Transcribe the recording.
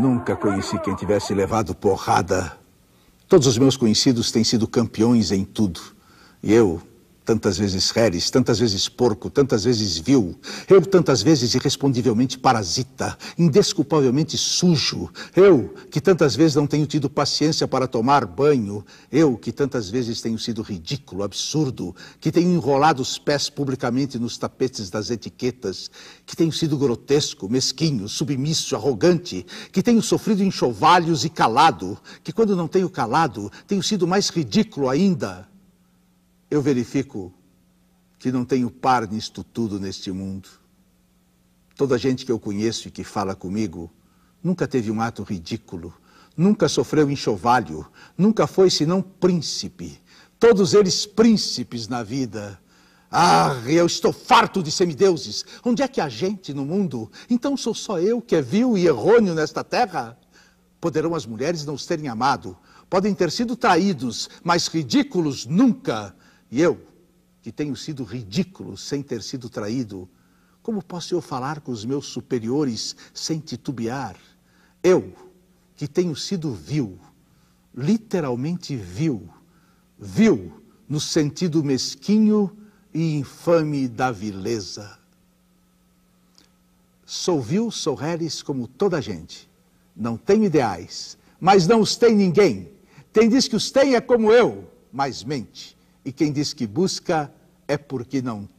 Nunca conheci quem tivesse levado porrada. Todos os meus conhecidos têm sido campeões em tudo. E eu, tantas vezes reres, tantas vezes porco, tantas vezes vil, eu tantas vezes irrespondivelmente parasita, indesculpavelmente sujo, eu que tantas vezes não tenho tido paciência para tomar banho, eu que tantas vezes tenho sido ridículo, absurdo, que tenho enrolado os pés publicamente nos tapetes das etiquetas, que tenho sido grotesco, mesquinho, submisso, arrogante, que tenho sofrido enxovalhos e calado, que quando não tenho calado, tenho sido mais ridículo ainda eu verifico que não tenho par nisto tudo neste mundo. Toda a gente que eu conheço e que fala comigo nunca teve um ato ridículo, nunca sofreu enxovalho, nunca foi senão príncipe. Todos eles príncipes na vida. Ah, eu estou farto de semideuses. Onde é que há gente no mundo? Então sou só eu que é vil e errôneo nesta terra? Poderão as mulheres não os terem amado, podem ter sido traídos, mas ridículos nunca. E eu, que tenho sido ridículo sem ter sido traído, como posso eu falar com os meus superiores sem titubear? Eu, que tenho sido vil, literalmente vil, vil no sentido mesquinho e infame da vileza. Sou vil, sou reres como toda a gente. Não tenho ideais, mas não os tem ninguém. Quem diz que os tem é como eu, mas mente. E quem diz que busca é porque não tem.